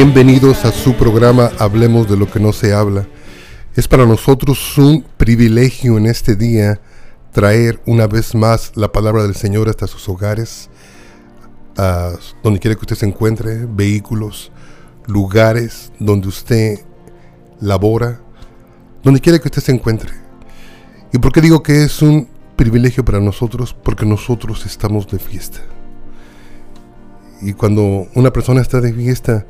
Bienvenidos a su programa Hablemos de lo que no se habla. Es para nosotros un privilegio en este día traer una vez más la palabra del Señor hasta sus hogares, a donde quiera que usted se encuentre, vehículos, lugares donde usted labora, donde quiera que usted se encuentre. ¿Y por qué digo que es un privilegio para nosotros? Porque nosotros estamos de fiesta. Y cuando una persona está de fiesta,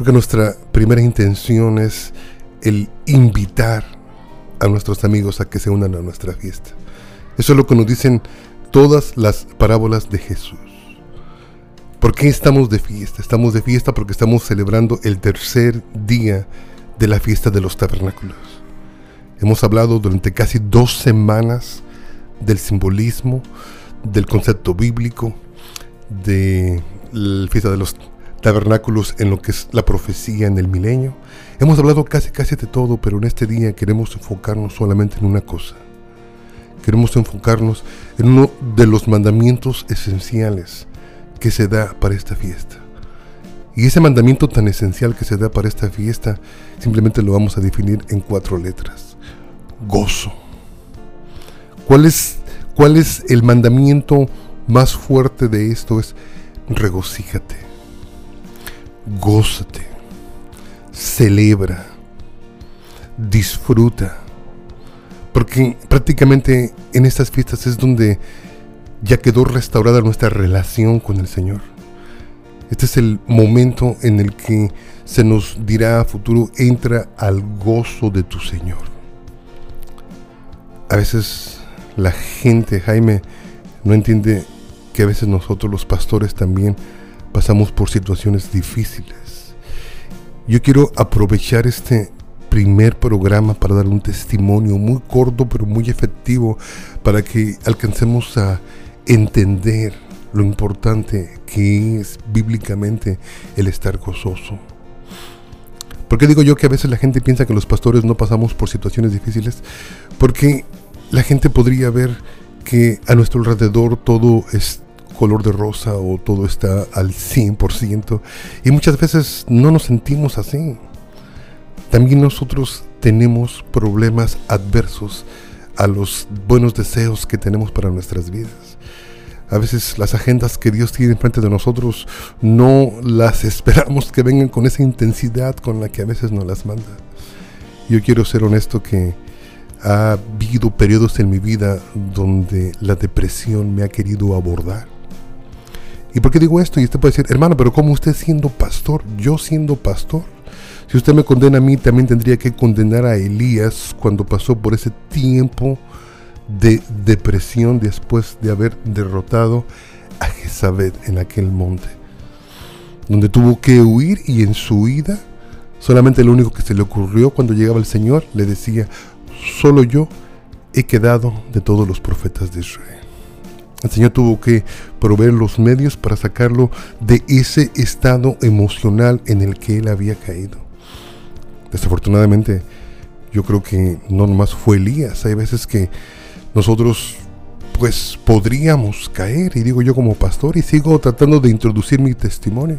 creo que nuestra primera intención es el invitar a nuestros amigos a que se unan a nuestra fiesta. Eso es lo que nos dicen todas las parábolas de Jesús. ¿Por qué estamos de fiesta? Estamos de fiesta porque estamos celebrando el tercer día de la fiesta de los tabernáculos. Hemos hablado durante casi dos semanas del simbolismo, del concepto bíblico, de la fiesta de los tabernáculos en lo que es la profecía en el milenio. Hemos hablado casi casi de todo, pero en este día queremos enfocarnos solamente en una cosa. Queremos enfocarnos en uno de los mandamientos esenciales que se da para esta fiesta. Y ese mandamiento tan esencial que se da para esta fiesta, simplemente lo vamos a definir en cuatro letras. Gozo. ¿Cuál es, cuál es el mandamiento más fuerte de esto? Es regocíjate, gózate, celebra, disfruta. Porque prácticamente en estas fiestas es donde ya quedó restaurada nuestra relación con el Señor. Este es el momento en el que se nos dirá a futuro, entra al gozo de tu Señor. A veces la gente, Jaime, no entiende que a veces nosotros los pastores también pasamos por situaciones difíciles. Yo quiero aprovechar este primer programa para dar un testimonio muy corto pero muy efectivo para que alcancemos a entender lo importante que es bíblicamente el estar gozoso. ¿Por qué digo yo que a veces la gente piensa que los pastores no pasamos por situaciones difíciles? Porque la gente podría ver que a nuestro alrededor todo es color de rosa o todo está al 100% y muchas veces no nos sentimos así. También nosotros tenemos problemas adversos a los buenos deseos que tenemos para nuestras vidas. A veces las agendas que Dios tiene enfrente de nosotros no las esperamos que vengan con esa intensidad con la que a veces nos las manda. Yo quiero ser honesto que ha habido periodos en mi vida donde la depresión me ha querido abordar. ¿Y por qué digo esto? Y usted puede decir, hermano, pero ¿cómo usted siendo pastor? Yo siendo pastor. Si usted me condena a mí, también tendría que condenar a Elías cuando pasó por ese tiempo de depresión después de haber derrotado a Jezabel en aquel monte, donde tuvo que huir y en su huida, solamente lo único que se le ocurrió cuando llegaba el Señor, le decía, solo yo he quedado de todos los profetas de Israel. El Señor tuvo que proveer los medios para sacarlo de ese estado emocional en el que él había caído. Desafortunadamente, yo creo que no nomás fue Elías. Hay veces que nosotros pues podríamos caer, y digo yo como pastor, y sigo tratando de introducir mi testimonio.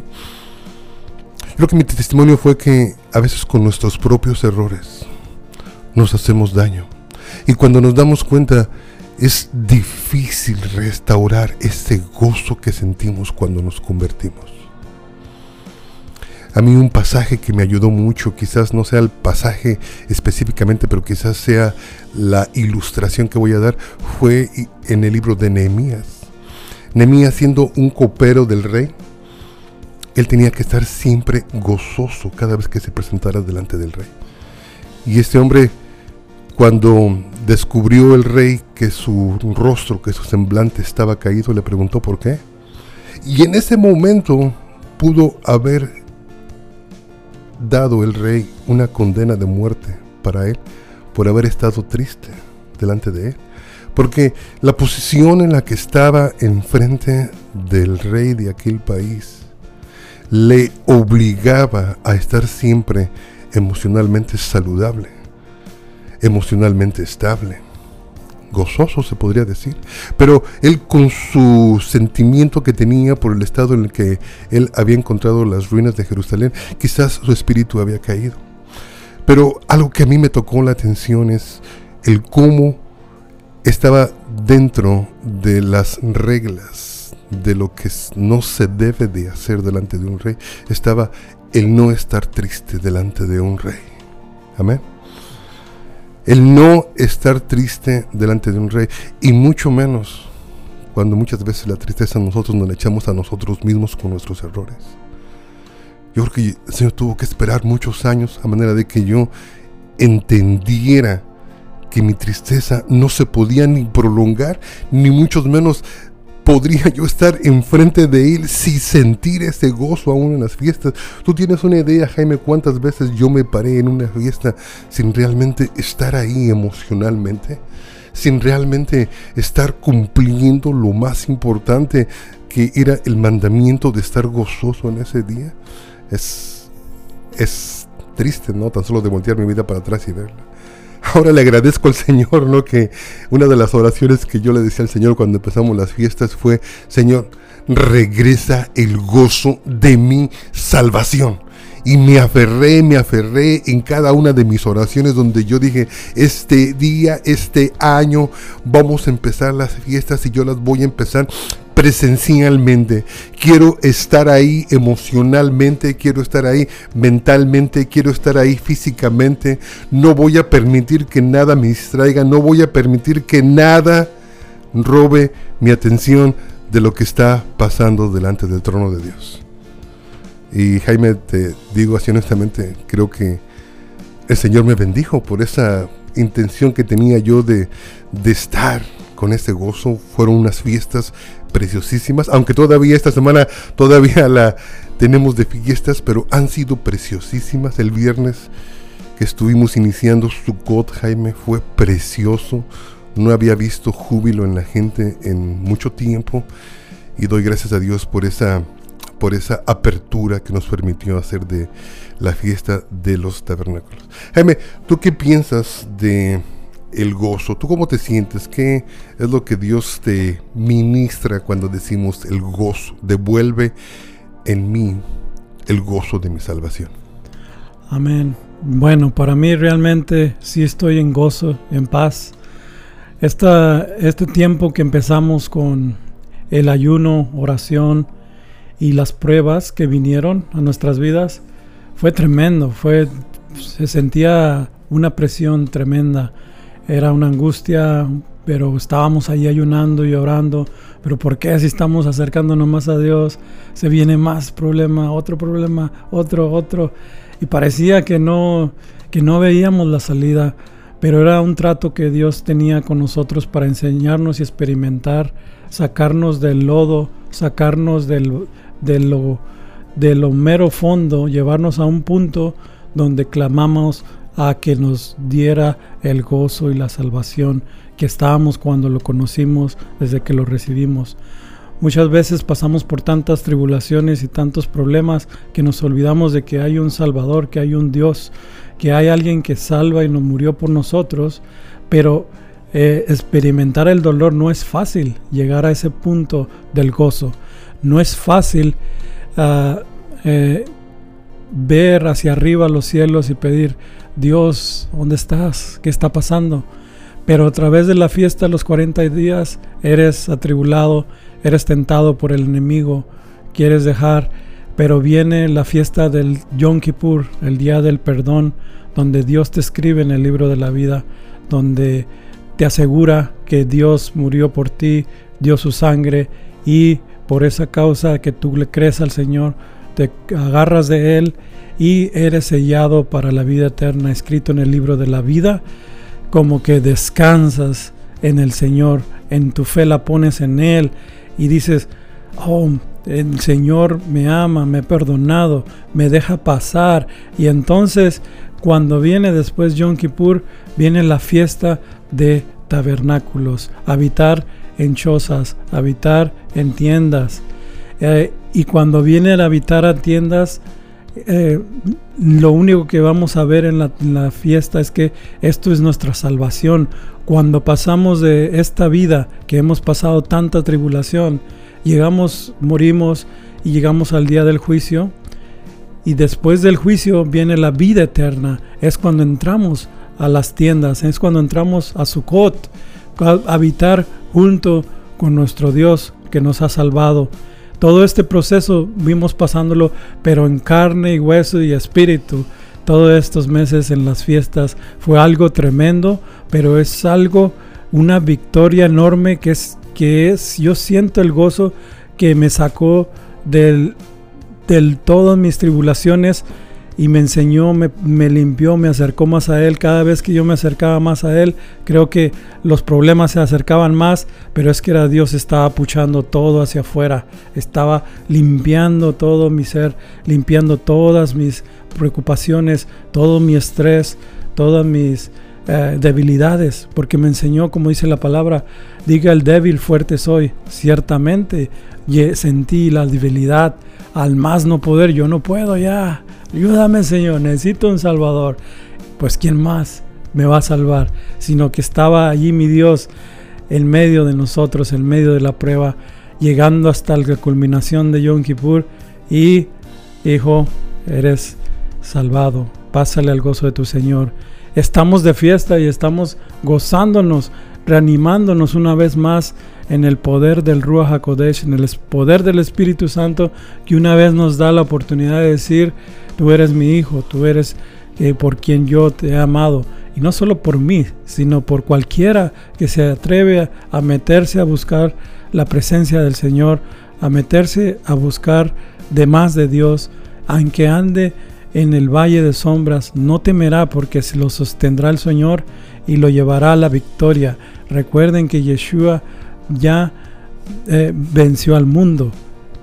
Creo que mi testimonio fue que a veces con nuestros propios errores nos hacemos daño. Y cuando nos damos cuenta, es difícil restaurar ese gozo que sentimos cuando nos convertimos. A mí un pasaje que me ayudó mucho, quizás no sea el pasaje específicamente, pero quizás sea la ilustración que voy a dar, fue en el libro de Nehemías. Nehemías siendo un copero del rey, él tenía que estar siempre gozoso cada vez que se presentara delante del rey. Y este hombre cuando descubrió el rey que su rostro, que su semblante estaba caído, le preguntó por qué. Y en ese momento pudo haber dado el rey una condena de muerte para él por haber estado triste delante de él. Porque la posición en la que estaba enfrente del rey de aquel país le obligaba a estar siempre emocionalmente saludable emocionalmente estable. gozoso, se podría decir. Pero él con su sentimiento que tenía por el estado en el que él había encontrado las ruinas de Jerusalén, quizás su espíritu había caído. Pero algo que a mí me tocó la atención es el cómo estaba dentro de las reglas de lo que no se debe de hacer delante de un rey. Estaba el no estar triste delante de un rey. Amén. El no estar triste delante de un rey. Y mucho menos cuando muchas veces la tristeza nosotros nos la echamos a nosotros mismos con nuestros errores. Yo creo que el Señor tuvo que esperar muchos años a manera de que yo entendiera que mi tristeza no se podía ni prolongar, ni mucho menos podría yo estar enfrente de Él sin sentir ese gozo aún en las fiestas. Tú tienes una idea, Jaime, cuántas veces yo me paré en una fiesta sin realmente estar ahí emocionalmente, sin realmente estar cumpliendo lo más importante que era el mandamiento de estar gozoso en ese día. Es, es triste, ¿no? Tan solo de voltear mi vida para atrás y verla. Ahora le agradezco al Señor, ¿no? Que una de las oraciones que yo le decía al Señor cuando empezamos las fiestas fue, Señor, regresa el gozo de mi salvación. Y me aferré, me aferré en cada una de mis oraciones donde yo dije, este día, este año, vamos a empezar las fiestas y yo las voy a empezar presencialmente. Quiero estar ahí emocionalmente, quiero estar ahí mentalmente, quiero estar ahí físicamente. No voy a permitir que nada me distraiga, no voy a permitir que nada robe mi atención de lo que está pasando delante del trono de Dios. Y Jaime, te digo así honestamente, creo que el Señor me bendijo por esa intención que tenía yo de, de estar con ese gozo. Fueron unas fiestas preciosísimas, aunque todavía esta semana todavía la tenemos de fiestas, pero han sido preciosísimas. El viernes que estuvimos iniciando Sukkot, Jaime, fue precioso. No había visto júbilo en la gente en mucho tiempo y doy gracias a Dios por esa por esa apertura que nos permitió hacer de la fiesta de los tabernáculos. Jaime, ¿tú qué piensas de el gozo. ¿Tú cómo te sientes? ¿Qué es lo que Dios te ministra cuando decimos el gozo? Devuelve en mí el gozo de mi salvación. Amén. Bueno, para mí realmente sí estoy en gozo, en paz. Esta, este tiempo que empezamos con el ayuno, oración y las pruebas que vinieron a nuestras vidas fue tremendo. Fue, se sentía una presión tremenda era una angustia, pero estábamos ahí ayunando y orando. Pero ¿por qué si estamos acercándonos más a Dios? Se viene más problema, otro problema, otro, otro. Y parecía que no, que no veíamos la salida, pero era un trato que Dios tenía con nosotros para enseñarnos y experimentar, sacarnos del lodo, sacarnos del, de, lo, de lo mero fondo, llevarnos a un punto donde clamamos a que nos diera el gozo y la salvación que estábamos cuando lo conocimos, desde que lo recibimos. Muchas veces pasamos por tantas tribulaciones y tantos problemas que nos olvidamos de que hay un Salvador, que hay un Dios, que hay alguien que salva y nos murió por nosotros, pero eh, experimentar el dolor no es fácil, llegar a ese punto del gozo. No es fácil ah, eh, ver hacia arriba los cielos y pedir, Dios, ¿dónde estás? ¿Qué está pasando? Pero a través de la fiesta los 40 días eres atribulado, eres tentado por el enemigo, quieres dejar, pero viene la fiesta del Yom Kippur, el día del perdón, donde Dios te escribe en el libro de la vida, donde te asegura que Dios murió por ti, dio su sangre y por esa causa que tú le crees al Señor, te agarras de Él y eres sellado para la vida eterna, escrito en el libro de la vida, como que descansas en el Señor, en tu fe la pones en Él y dices, oh, el Señor me ama, me ha perdonado, me deja pasar. Y entonces, cuando viene después Yom Kippur, viene la fiesta de tabernáculos, habitar en chozas, habitar en tiendas. Eh, y cuando viene el habitar a tiendas, eh, lo único que vamos a ver en la, fiesta es que esto es nuestra salvación. Cuando pasamos de esta vida, que hemos pasado tanta tribulación, llegamos, morimos y llegamos al día del juicio. Y después del juicio viene la vida eterna. Es cuando entramos a las tiendas, es cuando entramos a Sukkot, a habitar junto con nuestro Dios que nos ha salvado. Todo este proceso vimos pasándolo, pero en carne y hueso y espíritu. Todos estos meses en las fiestas fue algo tremendo, pero es algo, una victoria enorme que es, que es, yo siento el gozo que me sacó del, del todas mis tribulaciones y me enseñó, me, limpió, me acercó más a Él. Cada vez que yo me acercaba más a Él, creo que los problemas se acercaban más, pero es que era Dios estaba puchando todo hacia afuera, estaba limpiando todo mi ser, limpiando todas mis preocupaciones, todo mi estrés, todas mis eh, debilidades, porque me enseñó, como dice la palabra, diga el débil, fuerte soy. Ciertamente sentí la debilidad al más no poder, yo no puedo ya Ayúdame Señor, necesito un Salvador. Pues ¿quién más me va a salvar? Sino que estaba allí mi Dios en medio de nosotros, en medio de la prueba, llegando hasta la culminación de Yom Kippur y hijo, eres salvado. Pásale al gozo de tu Señor. Estamos de fiesta y estamos gozándonos, reanimándonos una vez más en el poder del Ruach HaKodesh, en el poder del Espíritu Santo, que una vez nos da la oportunidad de decir, tú eres mi hijo, tú eres eh, por quien yo te he amado. Y no solo por mí, sino por cualquiera que se atreve a, meterse a buscar la presencia del Señor, a meterse a buscar de más de Dios, aunque ande en el valle de sombras, no temerá porque se lo sostendrá el Señor y lo llevará a la victoria. Recuerden que Yeshua ya eh, venció al mundo.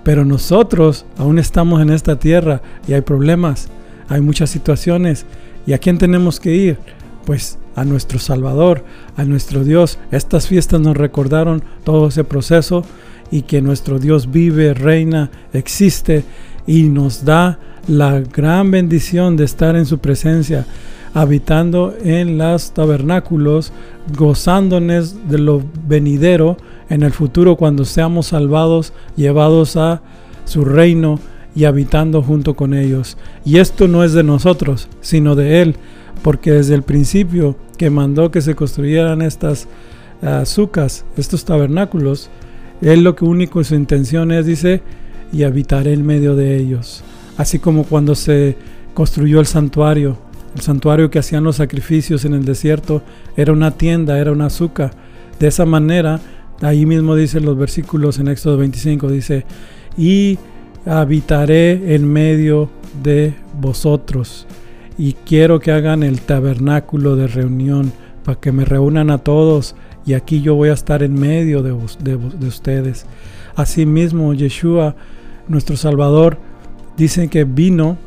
Pero nosotros aún estamos en esta tierra y hay problemas, hay muchas situaciones. ¿Y a quién tenemos que ir? Pues a nuestro Salvador, a nuestro Dios. Estas fiestas nos recordaron todo ese proceso y que nuestro Dios vive, reina, existe y nos da la gran bendición de estar en su presencia, habitando en los tabernáculos, gozándonos de lo venidero en el futuro cuando seamos salvados, llevados a su reino y habitando junto con ellos. Y esto no es de nosotros, sino de Él, porque desde el principio que mandó que se construyeran estas azúcares, estos tabernáculos, Él lo que único su intención es, dice, y habitaré en medio de ellos. Así como cuando se construyó el santuario, el santuario que hacían los sacrificios en el desierto, era una tienda, era un azúcar. De esa manera, Ahí mismo dice los versículos en Éxodo 25, dice, y habitaré en medio de vosotros y quiero que hagan el tabernáculo de reunión para que me reúnan a todos y aquí yo voy a estar en medio de ustedes. Asimismo, Yeshua, nuestro Salvador, dice que vino,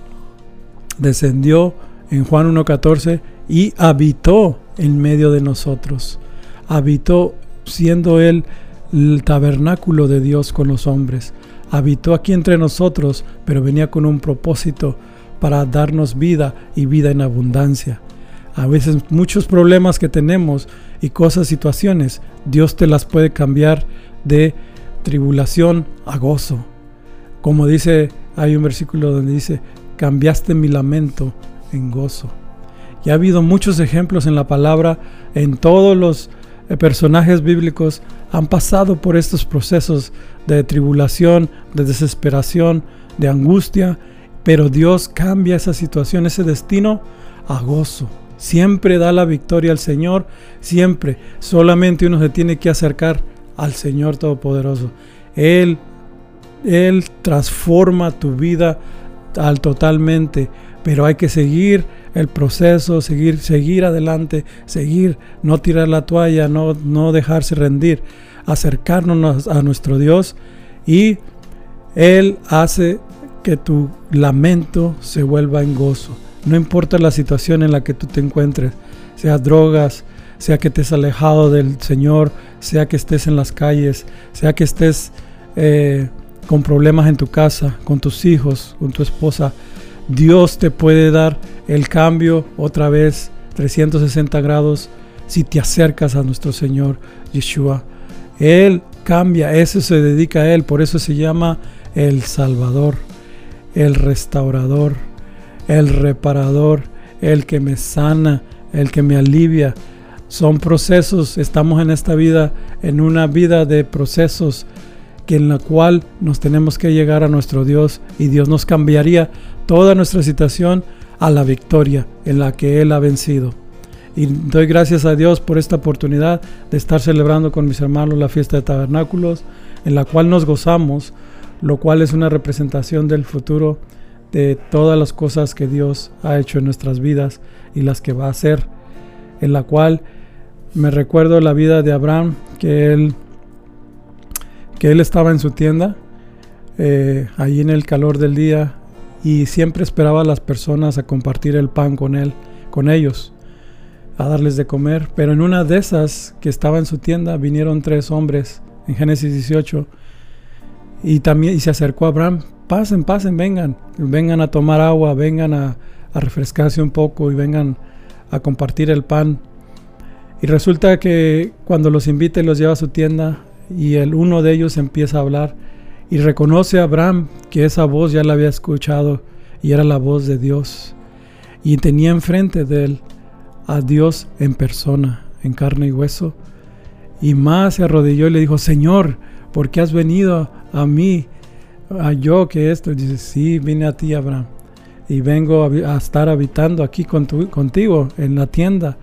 descendió en Juan 1.14 y habitó en medio de nosotros. Habitó siendo Él el tabernáculo de Dios con los hombres. Habitó aquí entre nosotros, pero venía con un propósito para darnos vida y vida en abundancia. A veces muchos problemas que tenemos y cosas, situaciones, Dios te las puede cambiar de tribulación a gozo. Como dice, hay un versículo donde dice, cambiaste mi lamento en gozo. Y ha habido muchos ejemplos en la palabra, en todos los personajes bíblicos han pasado por estos procesos de tribulación, de desesperación, de angustia, pero Dios cambia esa situación, ese destino a gozo. Siempre da la victoria al Señor, siempre. Solamente uno se tiene que acercar al Señor Todopoderoso. Él, Él transforma tu vida al totalmente, pero hay que seguir el proceso, seguir, seguir adelante, seguir, no tirar la toalla, no, no dejarse rendir, acercarnos a nuestro Dios y Él hace que tu lamento se vuelva en gozo. No importa la situación en la que tú te encuentres, sea drogas, sea que estés alejado del Señor, sea que estés en las calles, sea que estés eh, con problemas en tu casa, con tus hijos, con tu esposa, Dios te puede dar el cambio otra vez 360 grados si te acercas a nuestro Señor Yeshua. Él cambia, eso se dedica a Él, por eso se llama el Salvador, el restaurador, el reparador, el que me sana, el que me alivia. Son procesos, estamos en esta vida, en una vida de procesos que en la cual nos tenemos que llegar a nuestro Dios y Dios nos cambiaría toda nuestra situación a la victoria en la que Él ha vencido. Y doy gracias a Dios por esta oportunidad de estar celebrando con mis hermanos la fiesta de tabernáculos, en la cual nos gozamos, lo cual es una representación del futuro de todas las cosas que Dios ha hecho en nuestras vidas y las que va a hacer, en la cual me recuerdo la vida de Abraham, que él, que él estaba en su tienda, eh, allí en el calor del día, y siempre esperaba a las personas a compartir el pan con él, con ellos, a darles de comer. Pero en una de esas que estaba en su tienda vinieron tres hombres en Génesis 18 y también y se acercó a Abraham pasen, pasen, vengan, vengan a tomar agua, vengan a, refrescarse un poco y vengan a compartir el pan. Y resulta que cuando los invita y los lleva a su tienda y el uno de ellos empieza a hablar y reconoce a Abraham que esa voz ya la había escuchado y era la voz de Dios. Y tenía enfrente de él a Dios en persona, en carne y hueso. Y más se arrodilló y le dijo, Señor, ¿por qué has venido a mí a yo que esto, dice, sí, vine a ti, Abraham, y vengo a, estar habitando aquí con contigo en la tienda.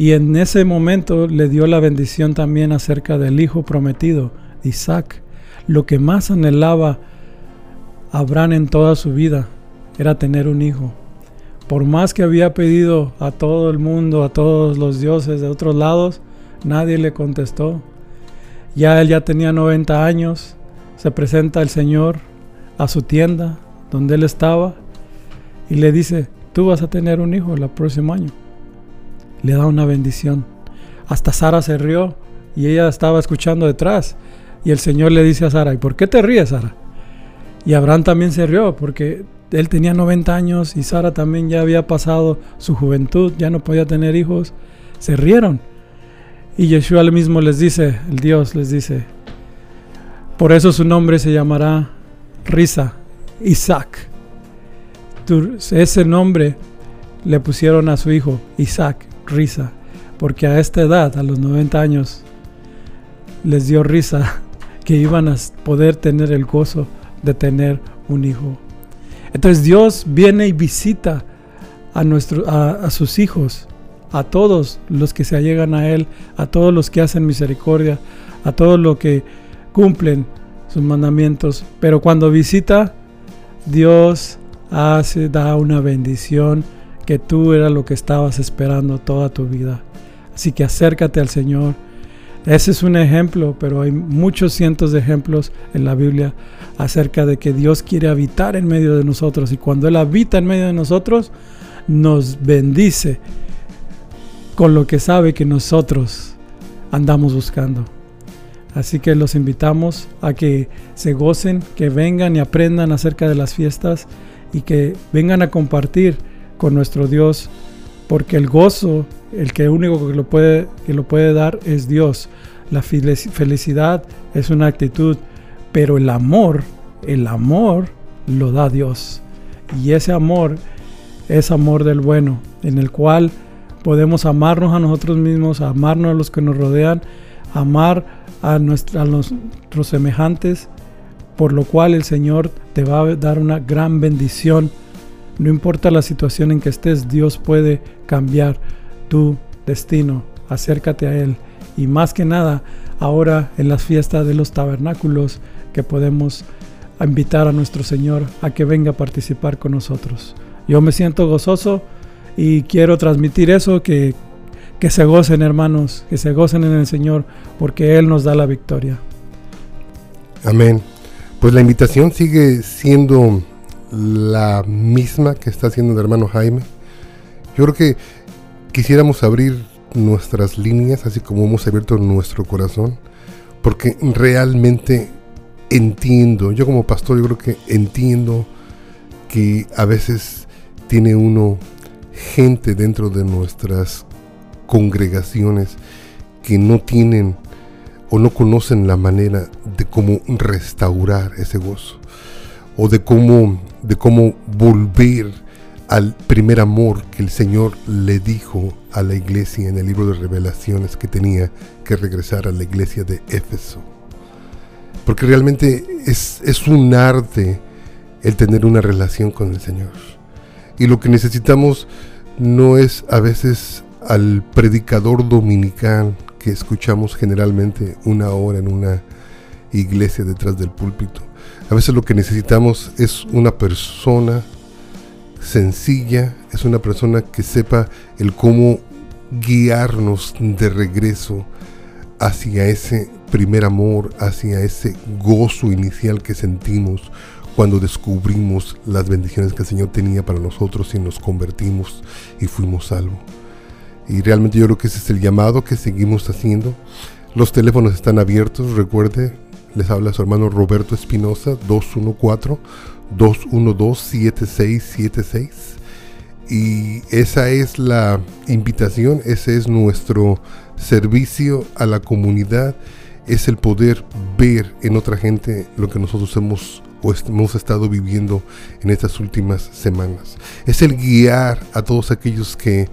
Y en ese momento le dio la bendición también acerca del hijo prometido, Isaac. Lo que más anhelaba Abraham en toda su vida era tener un hijo. Por más que había pedido a todo el mundo, a todos los dioses de otros lados, nadie le contestó. Ya él ya tenía 90 años, se presenta el Señor a su tienda donde él estaba y le dice, tú vas a tener un hijo el próximo año. Le da una bendición. Hasta Sara se rió y ella estaba escuchando detrás. Y el Señor le dice a Sara, ¿y por qué te ríes, Sara? Y Abraham también se rió porque él tenía 90 años y Sara también ya había pasado su juventud, ya no podía tener hijos. Se rieron. Y Yeshua mismo les dice, el Dios les dice, por eso su nombre se llamará Risa, Isaac. Ese nombre le pusieron a su hijo Isaac, Risa, porque a esta edad, a los 90 años, les dio risa que iban a poder tener el gozo de tener un hijo. Entonces Dios viene y visita a, nuestro, a, sus hijos, a todos los que se allegan a Él, a todos los que hacen misericordia, a todos los que cumplen sus mandamientos. Pero cuando visita, Dios hace, da una bendición que tú era lo que estabas esperando toda tu vida. Así que acércate al Señor. Ese es un ejemplo, pero hay muchos cientos de ejemplos en la Biblia acerca de que Dios quiere habitar en medio de nosotros y cuando Él habita en medio de nosotros, nos bendice con lo que sabe que nosotros andamos buscando. Así que los invitamos a que se gocen, que vengan y aprendan acerca de las fiestas y que vengan a compartir con nuestro Dios, porque el gozo, el que único que lo puede, que lo puede dar es Dios. La felicidad es una actitud, pero el amor, el amor lo da Dios. Y ese amor es amor del bueno, en el cual podemos amarnos a nosotros mismos, amarnos a los que nos rodean, amar a, los, nuestros semejantes, por lo cual el Señor te va a dar una gran bendición. No importa la situación en que estés, Dios puede cambiar tu destino. Acércate a Él. Y más que nada, ahora en las fiestas de los tabernáculos, que podemos invitar a nuestro Señor a que venga a participar con nosotros. Yo me siento gozoso y quiero transmitir eso, que que se gocen hermanos, que se gocen en el Señor, porque Él nos da la victoria. Amén. Pues la invitación sigue siendo la misma que está haciendo el hermano Jaime. Yo creo que quisiéramos abrir nuestras líneas, así como hemos abierto nuestro corazón, porque realmente entiendo, yo como pastor yo creo que entiendo que a veces tiene uno gente dentro de nuestras congregaciones que no tienen o no conocen la manera de cómo restaurar ese gozo o de cómo de cómo volver al primer amor que el Señor le dijo a la iglesia en el libro de revelaciones que tenía que regresar a la iglesia de Éfeso. Porque realmente es, es un arte el tener una relación con el Señor. Y lo que necesitamos no es a veces al predicador dominical que escuchamos generalmente una hora en una iglesia detrás del púlpito. A veces lo que necesitamos es una persona sencilla, es una persona que sepa el cómo guiarnos de regreso hacia ese primer amor, hacia ese gozo inicial que sentimos cuando descubrimos las bendiciones que el Señor tenía para nosotros y nos convertimos y fuimos salvos. Y realmente yo creo que ese es el llamado que seguimos haciendo. Los teléfonos están abiertos, recuerde, les habla su hermano Roberto Espinosa, 214-212-7676. Y esa es la invitación, ese es nuestro servicio a la comunidad, es el poder ver en otra gente lo que nosotros hemos o hemos estado viviendo en estas últimas semanas. Es el guiar a todos aquellos que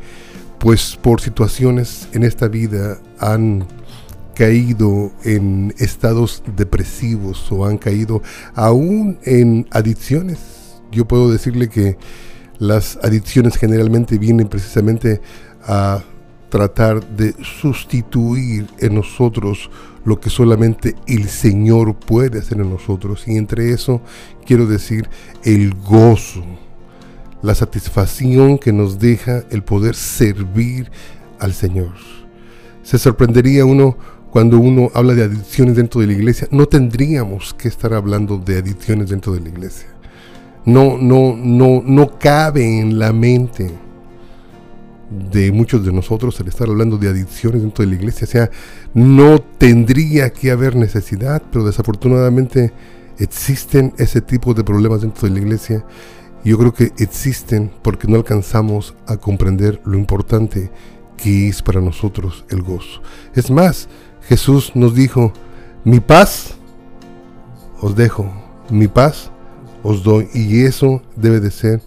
pues por situaciones en esta vida han caído en estados depresivos o han caído aún en adicciones. Yo puedo decirle que las adicciones generalmente vienen precisamente a tratar de sustituir en nosotros lo que solamente el Señor puede hacer en nosotros. Y entre eso quiero decir el gozo la satisfacción que nos deja el poder servir al Señor. Se sorprendería uno cuando uno habla de adicciones dentro de la iglesia. No tendríamos que estar hablando de adicciones dentro de la iglesia. No, no, no, no cabe en la mente de muchos de nosotros el estar hablando de adicciones dentro de la iglesia. O sea, no tendría que haber necesidad, pero desafortunadamente existen ese tipo de problemas dentro de la iglesia yo creo que existen porque no alcanzamos a comprender lo importante que es para nosotros el gozo. Es más, Jesús nos dijo, mi paz os dejo, mi paz os doy. Y eso debe de ser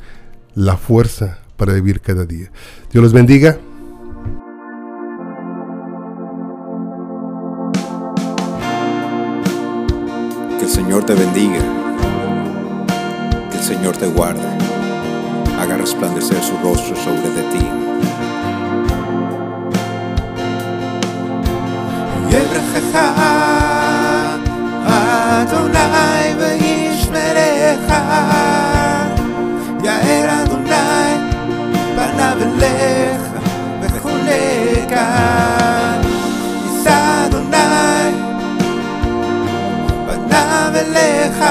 la fuerza para vivir cada día. Dios los bendiga. Que el Señor te bendiga Señor te guarde, haga resplandecer su rostro sobre de ti. יברכך אדוני וישמרך יאר אדוני פניו אליך וחולק יישא אדוני פניו אליך.